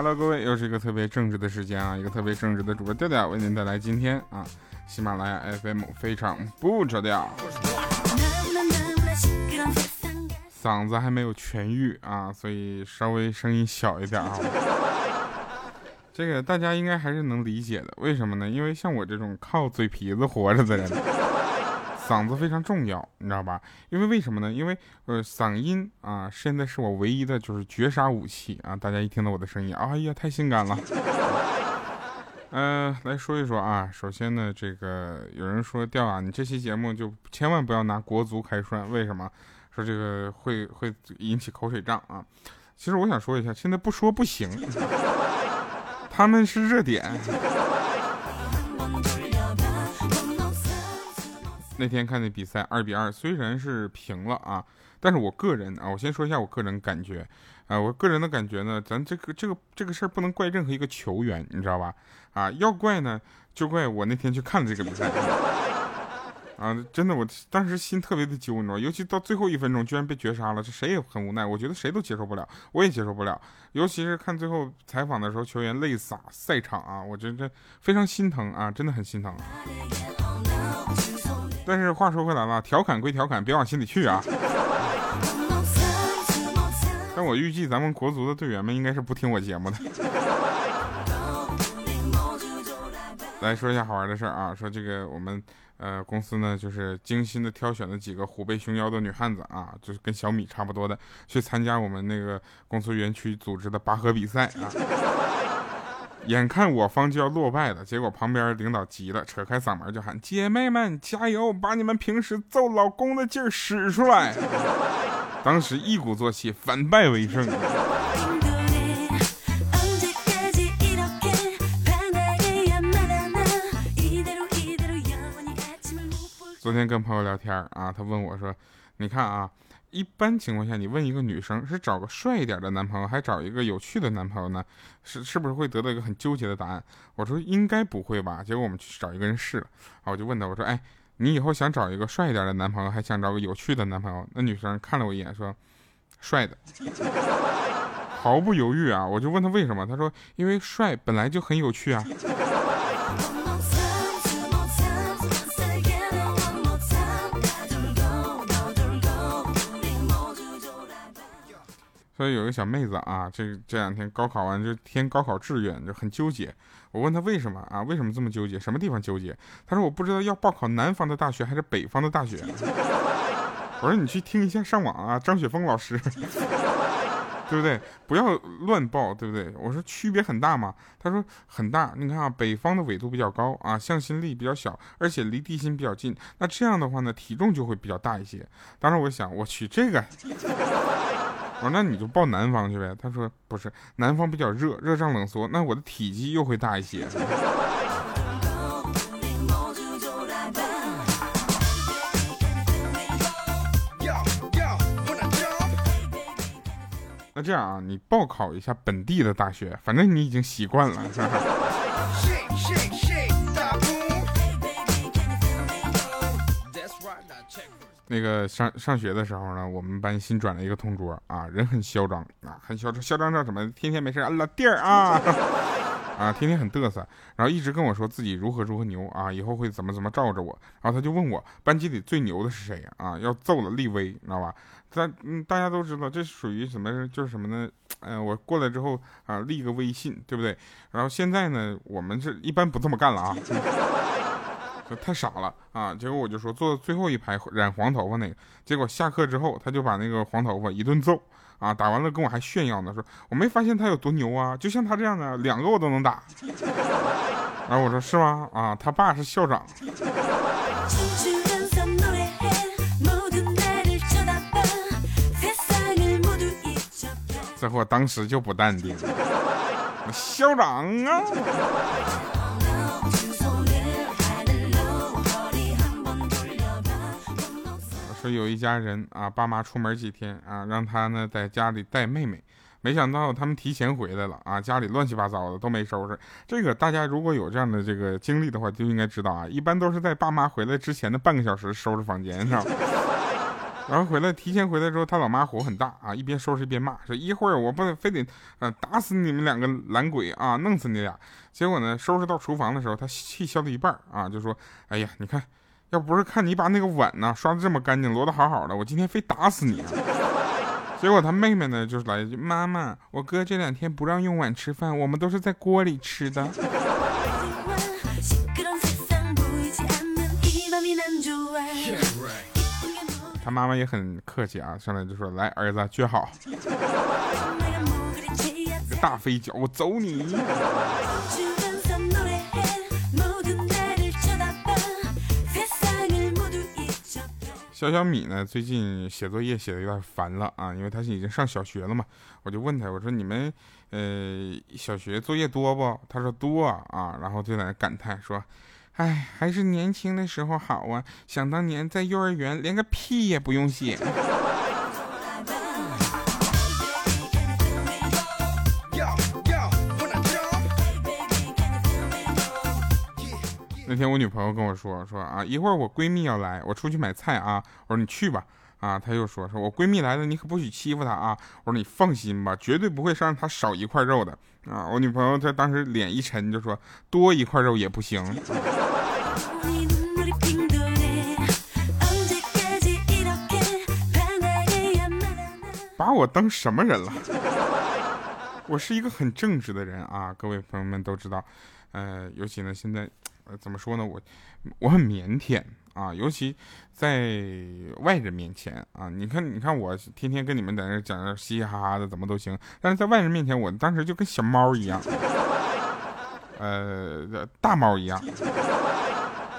，Hello，各位，又是一个特别正直的时间啊，一个特别正直的主播调调为您带来今天啊，喜马拉雅 FM 非常不着调，嗓子还没有痊愈啊，所以稍微声音小一点啊。这个大家应该还是能理解的，为什么呢？因为像我这种靠嘴皮子活着的人。嗓子非常重要，你知道吧？因为为什么呢？因为呃，嗓音啊，现在是我唯一的就是绝杀武器啊！大家一听到我的声音，哎呀，太性感了。嗯，来说一说啊。首先呢，这个有人说调啊，你这期节目就千万不要拿国足开涮，为什么？说这个会会引起口水仗啊。其实我想说一下，现在不说不行，他们是热点。那天看那比赛二比二，虽然是平了啊，但是我个人啊，我先说一下我个人感觉，啊，我个人的感觉呢，咱这个这个这个事儿不能怪任何一个球员，你知道吧？啊，要怪呢就怪我那天去看了这个比赛，啊，真的，我当时心特别的揪，你知道尤其到最后一分钟居然被绝杀了，这谁也很无奈，我觉得谁都接受不了，我也接受不了，尤其是看最后采访的时候，球员泪洒赛场啊，我觉得非常心疼啊，真的很心疼。但是话说回来了，调侃归调侃，别往心里去啊。但我预计咱们国足的队员们应该是不听我节目的。来说一下好玩的事儿啊，说这个我们呃公司呢，就是精心的挑选了几个虎背熊腰的女汉子啊，就是跟小米差不多的，去参加我们那个公司园区组织的拔河比赛啊。眼看我方就要落败了，结果旁边领导急了，扯开嗓门就喊：“姐妹们加油，把你们平时揍老公的劲儿使出来！” 当时一鼓作气，反败为胜。昨天跟朋友聊天啊，他问我说：“你看啊。”一般情况下，你问一个女生是找个帅一点的男朋友，还找一个有趣的男朋友呢？是是不是会得到一个很纠结的答案？我说应该不会吧。结果我们去找一个人试了，啊，我就问他，我说，哎，你以后想找一个帅一点的男朋友，还想找个有趣的男朋友？那女生看了我一眼，说，帅的，毫不犹豫啊。我就问他为什么，他说，因为帅本来就很有趣啊。所以有个小妹子啊，这这两天高考完就填高考志愿就很纠结。我问她为什么啊？为什么这么纠结？什么地方纠结？她说我不知道要报考南方的大学还是北方的大学。我说你去听一下上网啊，张雪峰老师，对不对？不要乱报，对不对？我说区别很大嘛？他说很大。你看啊，北方的纬度比较高啊，向心力比较小，而且离地心比较近。那这样的话呢，体重就会比较大一些。当时我想，我去这个。我说那你就报南方去呗。他说不是，南方比较热，热胀冷缩，那我的体积又会大一些。那这样啊，你报考一下本地的大学，反正你已经习惯了。那个上上学的时候呢，我们班新转了一个同桌啊，人很嚣张啊，很嚣张，嚣张到什么？天天没事啊，老弟儿啊，啊，天天很嘚瑟，然后一直跟我说自己如何如何牛啊，以后会怎么怎么罩着我。然后他就问我，班级里最牛的是谁？啊，要揍了立威，你知道吧？咱嗯，大家都知道这属于什么？就是什么呢？嗯，我过来之后啊，立个微信，对不对？然后现在呢，我们是一般不这么干了啊。太傻了啊！结果我就说坐最后一排染黄头发那个，结果下课之后他就把那个黄头发一顿揍啊！打完了跟我还炫耀呢，说我没发现他有多牛啊，就像他这样的两个我都能打。然后我说是吗？啊，他爸是校长。这货当时就不淡定，校长啊！说有一家人啊，爸妈出门几天啊，让他呢在家里带妹妹，没想到他们提前回来了啊，家里乱七八糟的都没收拾。这个大家如果有这样的这个经历的话，就应该知道啊，一般都是在爸妈回来之前的半个小时收拾房间，是吧？然后回来提前回来之后，他老妈火很大啊，一边收拾一边骂，说一会儿我不非得呃打死你们两个懒鬼啊，弄死你俩。结果呢，收拾到厨房的时候，他气消了一半啊，就说：“哎呀，你看，要不是看你把那个碗呢刷的这么干净，摞的好好的，我今天非打死你。”结果他妹妹呢，就是来一句：“妈妈，我哥这两天不让用碗吃饭，我们都是在锅里吃的。”他妈妈也很客气啊，上来就说：“来，儿子，撅好，个大飞脚，我走你。”小小米呢，最近写作业写的有点烦了啊，因为他是已经上小学了嘛。我就问他，我说：“你们呃小学作业多不？”他说：“多啊。”然后就在那感叹说。哎，还是年轻的时候好啊！想当年在幼儿园，连个屁也不用写。那天我女朋友跟我说说啊，一会儿我闺蜜要来，我出去买菜啊。我说你去吧。啊，她又说说我闺蜜来了，你可不许欺负她啊。我说你放心吧，绝对不会让她少一块肉的。啊，我女朋友她当时脸一沉，就说多一块肉也不行。把我当什么人了？我是一个很正直的人啊，各位朋友们都知道。呃，尤其呢，现在怎么说呢？我我很腼腆啊，尤其在外人面前啊。你看，你看我天天跟你们在那讲嘻嘻哈哈的，怎么都行。但是在外人面前，我当时就跟小猫一样，呃，大猫一样。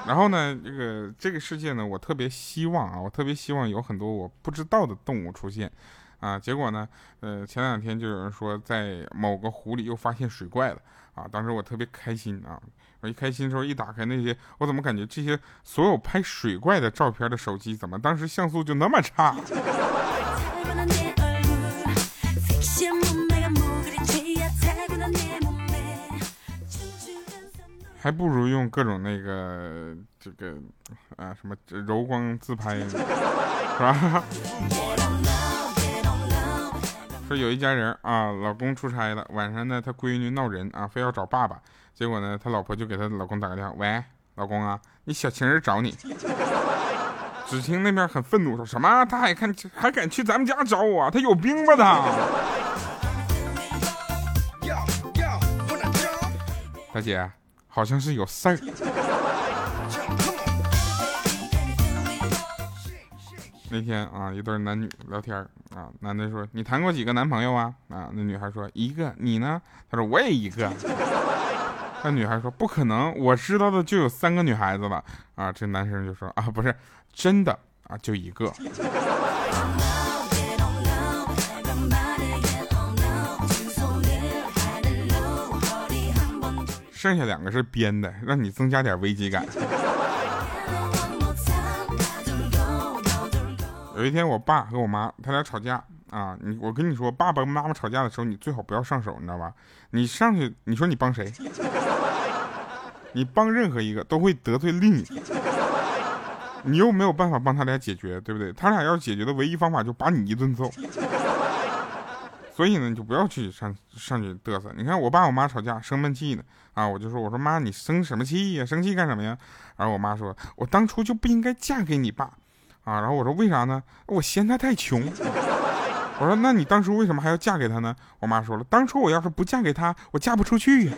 然后呢，这个这个世界呢，我特别希望啊，我特别希望有很多我不知道的动物出现。啊，结果呢？呃，前两天就有人说，在某个湖里又发现水怪了啊！当时我特别开心啊！我一开心的时候，一打开那些，我怎么感觉这些所有拍水怪的照片的手机，怎么当时像素就那么差？还不如用各种那个这个啊什么柔光自拍，是吧？说有一家人啊，老公出差了，晚上呢，他闺女闹人啊，非要找爸爸。结果呢，他老婆就给他老公打个电话，喂，老公啊，你小情人找你。只听那边很愤怒，说什么？他还看还敢去咱们家找我？他有病吧他？大姐，好像是有事儿。那天啊，一对男女聊天啊，男的说：“你谈过几个男朋友啊？”啊，那女孩说：“一个。”你呢？他说：“我也一个。”那女孩说：“不可能，我知道的就有三个女孩子了。”啊，这男生就说：“啊，不是真的啊，就一个，剩下两个是编的，让你增加点危机感。”有一天，我爸和我妈他俩吵架啊！你我跟你说，爸爸跟妈妈吵架的时候，你最好不要上手，你知道吧？你上去，你说你帮谁？你帮任何一个都会得罪另一个，你又没有办法帮他俩解决，对不对？他俩要解决的唯一方法就把你一顿揍。所以呢，你就不要去上上去嘚瑟。你看我爸我妈吵架生闷气呢啊！我就说我说妈，你生什么气呀？生气干什么呀？然后我妈说，我当初就不应该嫁给你爸。啊，然后我说为啥呢？我嫌他太穷。我说那你当初为什么还要嫁给他呢？我妈说了，当初我要是不嫁给他，我嫁不出去呀。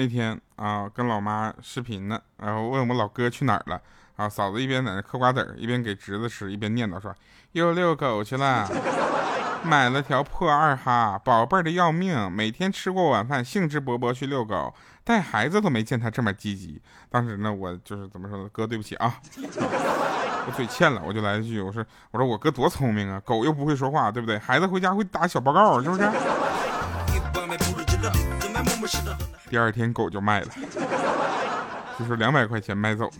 那天啊，跟老妈视频呢，然后问我们老哥去哪儿了。啊，嫂子一边在那嗑瓜子儿，一边给侄子吃，一边念叨说：“又遛狗去了。”买了条破二哈，宝贝儿的要命，每天吃过晚饭，兴致勃勃去遛狗，带孩子都没见他这么积极。当时呢，我就是怎么说呢，哥对不起啊，我嘴欠了，我就来一句，我说我说我哥多聪明啊，狗又不会说话，对不对？孩子回家会打小报告，是不是？第二天狗就卖了，就是两百块钱卖走了。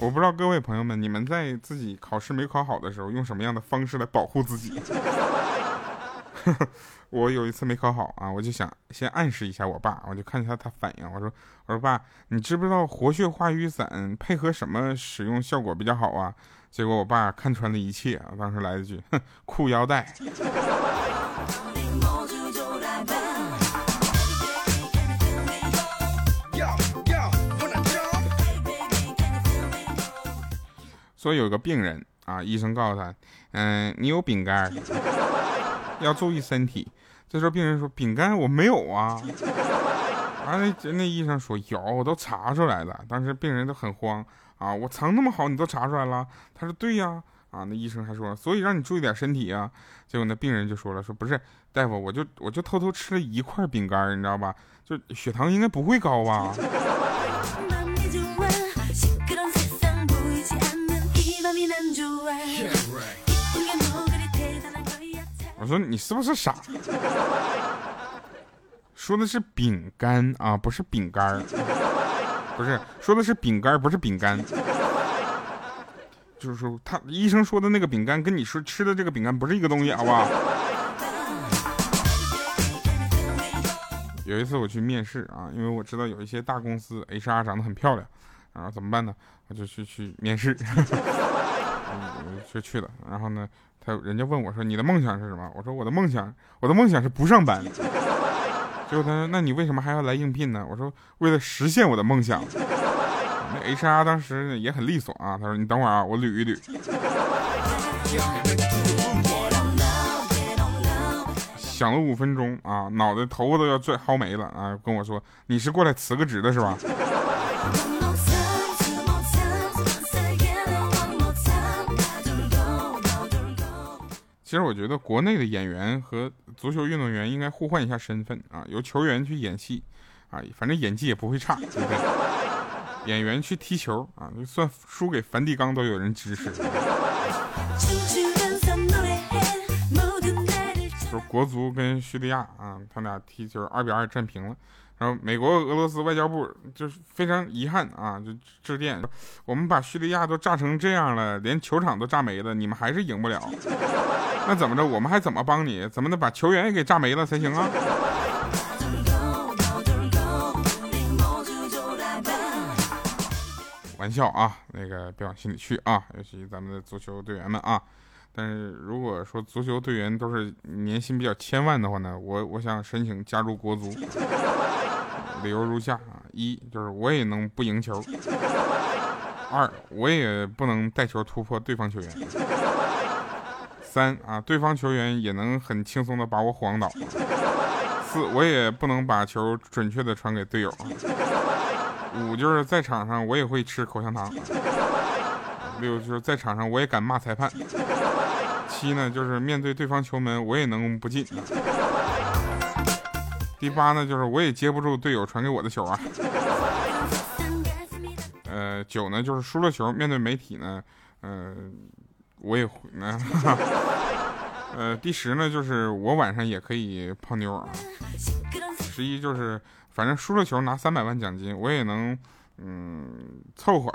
我不知道各位朋友们，你们在自己考试没考好的时候，用什么样的方式来保护自己？我有一次没考好啊，我就想先暗示一下我爸，我就看一下他反应。我说：“我说爸，你知不知道活血化瘀散配合什么使用效果比较好啊？”结果我爸看穿了一切啊，当时来了句：“哼，裤腰带。”说有个病人啊，医生告诉他：“嗯，你有饼干，要注意身体。”这时候病人说：“饼干我没有啊。”完了，那医生说：“有，我都查出来了。”当时病人都很慌啊，我藏那么好，你都查出来了？他说：“对呀。”啊，那医生还说：“所以让你注意点身体啊。”结果那病人就说了：“说不是大夫，我就我就偷偷吃了一块饼干，你知道吧？就血糖应该不会高吧？”我说你是不是傻？说的是饼干啊，不是饼干不是说的是饼干，不是饼干。就是说，他医生说的那个饼干，跟你说吃的这个饼干不是一个东西，好不好？有一次我去面试啊，因为我知道有一些大公司 HR 长得很漂亮，然后怎么办呢？我就去去面试，就去了。然后呢，他人家问我说：“你的梦想是什么？”我说：“我的梦想，我的梦想是不上班。”结果他说：“那你为什么还要来应聘呢？”我说：“为了实现我的梦想。”那 HR 当时也很利索啊，他说：“你等会儿啊，我捋一捋。”想了五分钟啊，脑袋头发都要拽薅没了啊，跟我说：“你是过来辞个职的是吧？”其实我觉得国内的演员和足球运动员应该互换一下身份啊，由球员去演戏啊，反正演技也不会差，演员去踢球啊，就算输给梵蒂冈都有人支持。说 国足跟叙利亚啊，他俩踢球二比二战平了，然后美国俄罗斯外交部就是非常遗憾啊，就致电，我们把叙利亚都炸成这样了，连球场都炸没了，你们还是赢不了。那怎么着？我们还怎么帮你？怎么能把球员也给炸没了才行啊？玩笑啊，那个别往心里去啊，尤其咱们的足球队员们啊。但是如果说足球队员都是年薪比较千万的话呢，我我想申请加入国足。理由如下啊：一就是我也能不赢球；二我也不能带球突破对方球员。三啊，对方球员也能很轻松的把我晃倒。四，我也不能把球准确的传给队友。五，就是在场上我也会吃口香糖。六，就是在场上我也敢骂裁判。七呢，就是面对对方球门我也能不进。第八呢，就是我也接不住队友传给我的球啊。呃，九呢，就是输了球面对媒体呢，嗯。我也会，呃，第十呢，就是我晚上也可以泡妞啊。十一就是，反正输了球拿三百万奖金，我也能，嗯，凑合。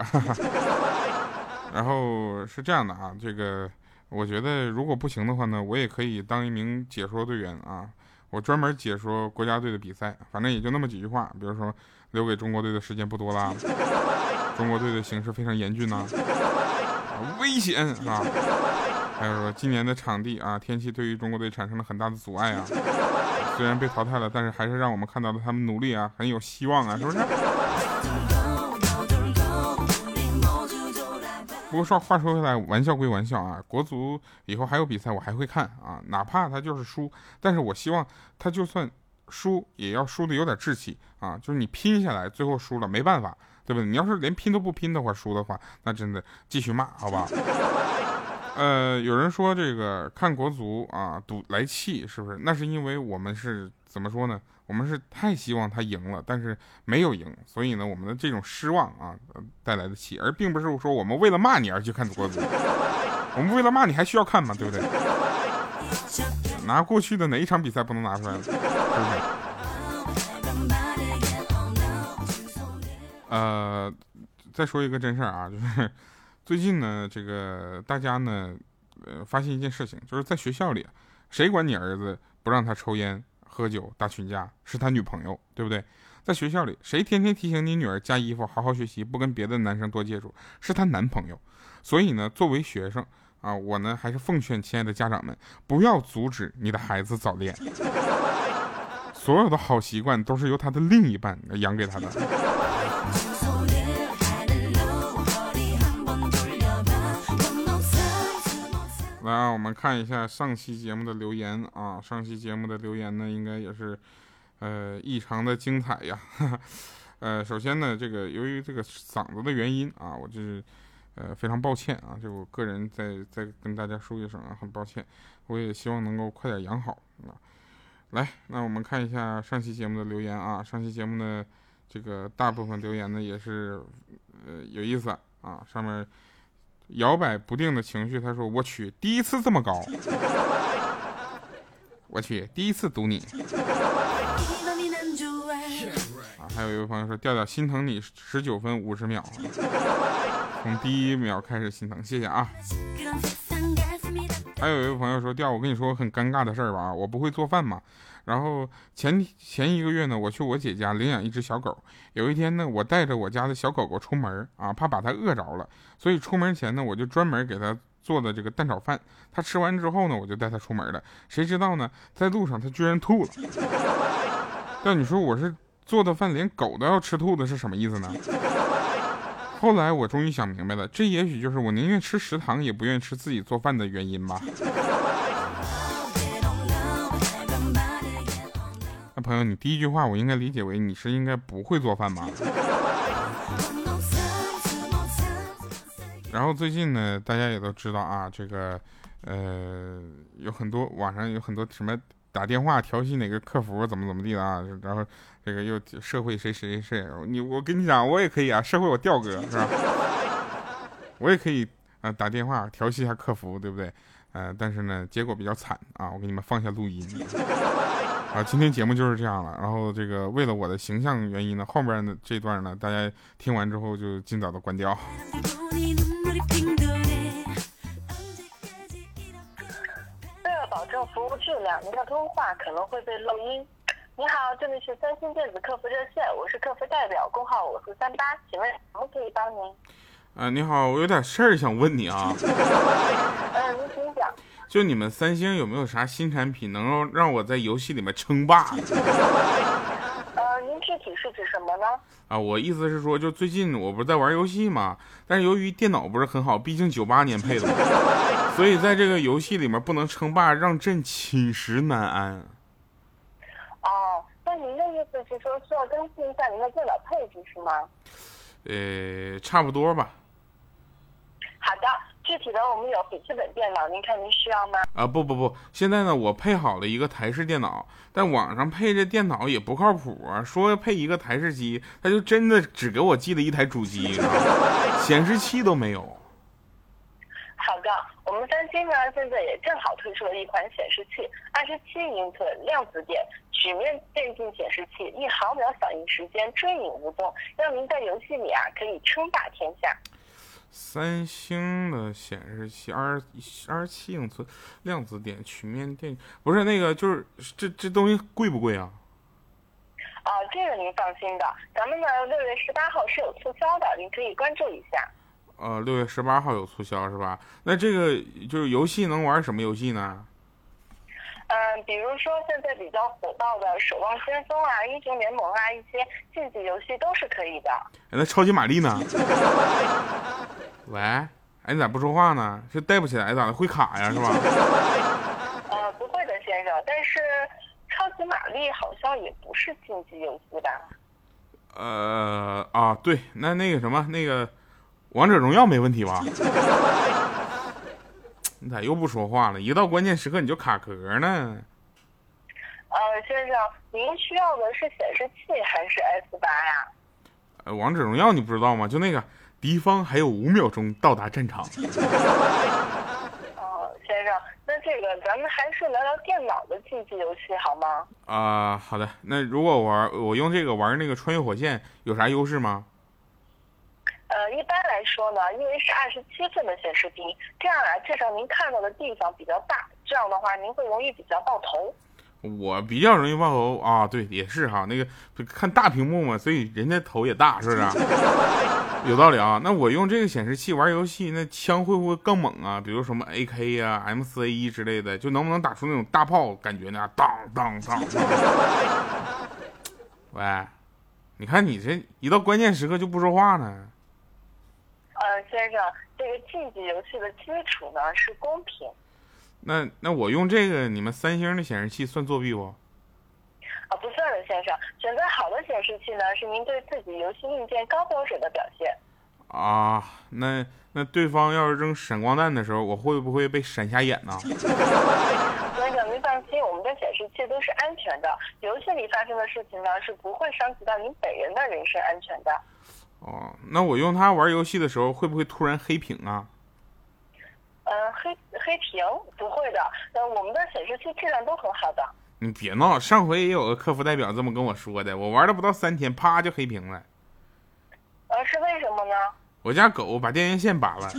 然后是这样的啊，这个我觉得如果不行的话呢，我也可以当一名解说队员啊，我专门解说国家队的比赛，反正也就那么几句话，比如说留给中国队的时间不多啦，中国队的形势非常严峻呐。危险啊！还有说今年的场地啊，天气对于中国队产生了很大的阻碍啊。虽然被淘汰了，但是还是让我们看到了他们努力啊，很有希望啊，是不是？不过说话说回来，玩笑归玩笑啊，国足以后还有比赛，我还会看啊，哪怕他就是输，但是我希望他就算输也要输的有点志气啊，就是你拼下来，最后输了没办法。对不对？你要是连拼都不拼的话，输的话，那真的继续骂，好吧？呃，有人说这个看国足啊，赌来气，是不是？那是因为我们是怎么说呢？我们是太希望他赢了，但是没有赢，所以呢，我们的这种失望啊带来的气，而并不是说我们为了骂你而去看国足。我们为了骂你还需要看吗？对不对？拿过去的哪一场比赛不能拿出来？是不是？呃，再说一个真事儿啊，就是 最近呢，这个大家呢，呃，发现一件事情，就是在学校里，谁管你儿子不让他抽烟、喝酒、打群架，是他女朋友，对不对？在学校里，谁天天提醒你女儿加衣服、好好学习，不跟别的男生多接触，是她男朋友。所以呢，作为学生啊，我呢还是奉劝亲爱的家长们，不要阻止你的孩子早恋。所有的好习惯都是由他的另一半养给他的。来啊，我们看一下上期节目的留言啊，上期节目的留言呢，应该也是，呃，异常的精彩呀。呃，首先呢，这个由于这个嗓子的原因啊，我就是，呃，非常抱歉啊，就我个人再再跟大家说一声啊，很抱歉，我也希望能够快点养好啊。来，那我们看一下上期节目的留言啊。上期节目的这个大部分留言呢，也是呃有意思啊。上面摇摆不定的情绪，他说：“我去，第一次这么高，我去，第一次堵你。”啊，还有一位朋友说：“调调心疼你十九分五十秒，从第一秒开始心疼，谢谢啊。”还有一位朋友说：“调，我跟你说很尴尬的事儿吧，我不会做饭嘛。然后前前一个月呢，我去我姐家领养一只小狗。有一天呢，我带着我家的小狗狗出门啊，怕把它饿着了，所以出门前呢，我就专门给它做的这个蛋炒饭。它吃完之后呢，我就带它出门了。谁知道呢，在路上它居然吐了。但你说我是做的饭连狗都要吃吐的，是什么意思呢？”后来我终于想明白了，这也许就是我宁愿吃食堂也不愿意吃自己做饭的原因吧。那朋友，你第一句话我应该理解为你是应该不会做饭吧？然后最近呢，大家也都知道啊，这个呃，有很多网上有很多什么。打电话调戏哪个客服怎么怎么地的啊？然后这个又社会谁谁谁，你我跟你讲，我也可以啊，社会我调哥是吧？我也可以啊，打电话调戏一下客服，对不对？呃，但是呢，结果比较惨啊，我给你们放下录音。啊，今天节目就是这样了。然后这个为了我的形象原因呢，后面的这段呢，大家听完之后就尽早的关掉。为了保证服务质量，您的通话可能会被录音。你好，这里是三星电子客服热线，我是客服代表，工号五四三八，请问什么可以帮您？呃，你好，我有点事儿想问你啊。嗯，您请讲。就你们三星有没有啥新产品，能够让我在游戏里面称霸？呃，您具体是指什么呢？啊，我意思是说，就最近我不是在玩游戏嘛，但是由于电脑不是很好，毕竟九八年配的。所以在这个游戏里面不能称霸，让朕寝食难安。哦，那您的意思是说需要更新一下您的电脑配置是吗？呃，差不多吧。好的，具体的我们有笔记本电脑，您看您需要吗？啊不不不，现在呢我配好了一个台式电脑，但网上配这电脑也不靠谱啊，说配一个台式机，他就真的只给我寄了一台主机，显示器都没有。好的，我们三星呢现在也正好推出了一款显示器，二十七英寸量子点曲面电竞显示器，一毫秒响应时间追影无踪，让您在游戏里啊可以称霸天下。三星的显示器二二十七英寸量子点曲面电，不是那个就是这这东西贵不贵啊？啊，这个您放心的，咱们呢六月十八号是有促销的，您可以关注一下。呃，六月十八号有促销是吧？那这个就是游戏能玩什么游戏呢？嗯，比如说现在比较火爆的《守望先锋》啊，《英雄联盟》啊，一些竞技游戏都是可以的。那超级玛丽呢？喂，哎，你咋不说话呢？是带不起来咋的？会卡呀是吧？呃，不会的，先生。但是超级玛丽好像也不是竞技游戏吧？呃啊，对，那那个什么那个。王者荣耀没问题吧？你咋又不说话了？一到关键时刻你就卡壳呢？呃，先生，您需要的是显示器还是 S 八呀？呃，王者荣耀你不知道吗？就那个敌方还有五秒钟到达战场。哦，先生，那这个咱们还是聊聊电脑的竞技游戏好吗？啊，好的。那如果玩我用这个玩那个穿越火线有啥优势吗？呃，一般来说呢，因为是二十七寸的显示屏，这样啊，至少您看到的地方比较大，这样的话您会容易比较爆头。我比较容易爆头啊，对，也是哈，那个看大屏幕嘛，所以人家头也大，是不是？有道理啊。那我用这个显示器玩游戏，那枪会不会更猛啊？比如什么 AK 呀、MC 一之类的，就能不能打出那种大炮感觉呢？当当当！喂，你看你这一到关键时刻就不说话呢。呃，先生，这个竞技游戏的基础呢是公平。那那我用这个你们三星的显示器算作弊不？啊，不算的，先生。选择好的显示器呢，是您对自己游戏硬件高标准的表现。啊，那那对方要是扔闪光弹的时候，我会不会被闪瞎眼呢？先生，您放心，我们的显示器都是安全的。游戏里发生的事情呢，是不会伤及到您本人的人身安全的。哦，那我用它玩游戏的时候，会不会突然黑屏啊？嗯，黑黑屏不会的，呃，我们的显示器质量都很好的。你别闹，上回也有个客服代表这么跟我说的，我玩了不到三天，啪就黑屏了。呃，是为什么呢？我家狗把电源线拔了。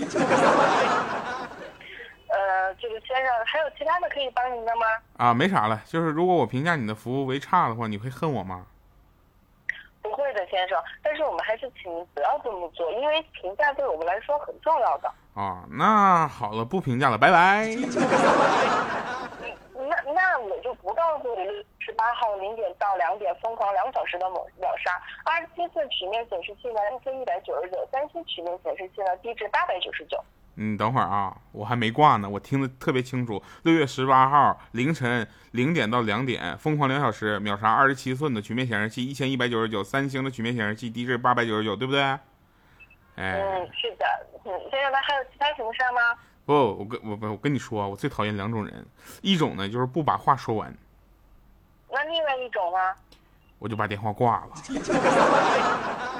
呃，这个先生，还有其他的可以帮您的吗？啊，没啥了，就是如果我评价你的服务为差的话，你会恨我吗？不会的，先生，但是我们还是请您不要这么做，因为评价对我们来说很重要的。啊，那好了，不评价了，拜拜。那那我就不告诉你，十八号零点到两点疯狂两小时的秒秒杀，二十七寸曲面显示器呢一千一百九十九，三星曲面显示器呢低至八百九十九。嗯，等会儿啊，我还没挂呢，我听得特别清楚。六月十八号凌晨零点到两点，疯狂两小时秒杀二十七寸的曲面显示器一千一百九十九，三星的曲面显示器低至八百九十九，对不对？哎，嗯，是的。嗯，先生，那还有其他什么事吗？不，我跟我不，我跟你说，我最讨厌两种人，一种呢就是不把话说完。那另外一种呢？我就把电话挂了。